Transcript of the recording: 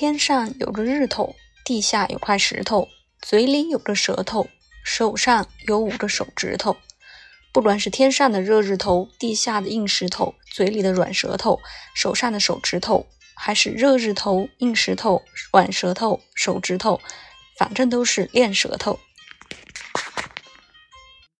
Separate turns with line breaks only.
天上有个日头地下有块石头嘴里有个舌头手上有五个手指头。不管是天上的热日头地下的硬石头嘴里的软舌头手上的手指头还是热日头硬石头软舌头手指头反正都是练舌头。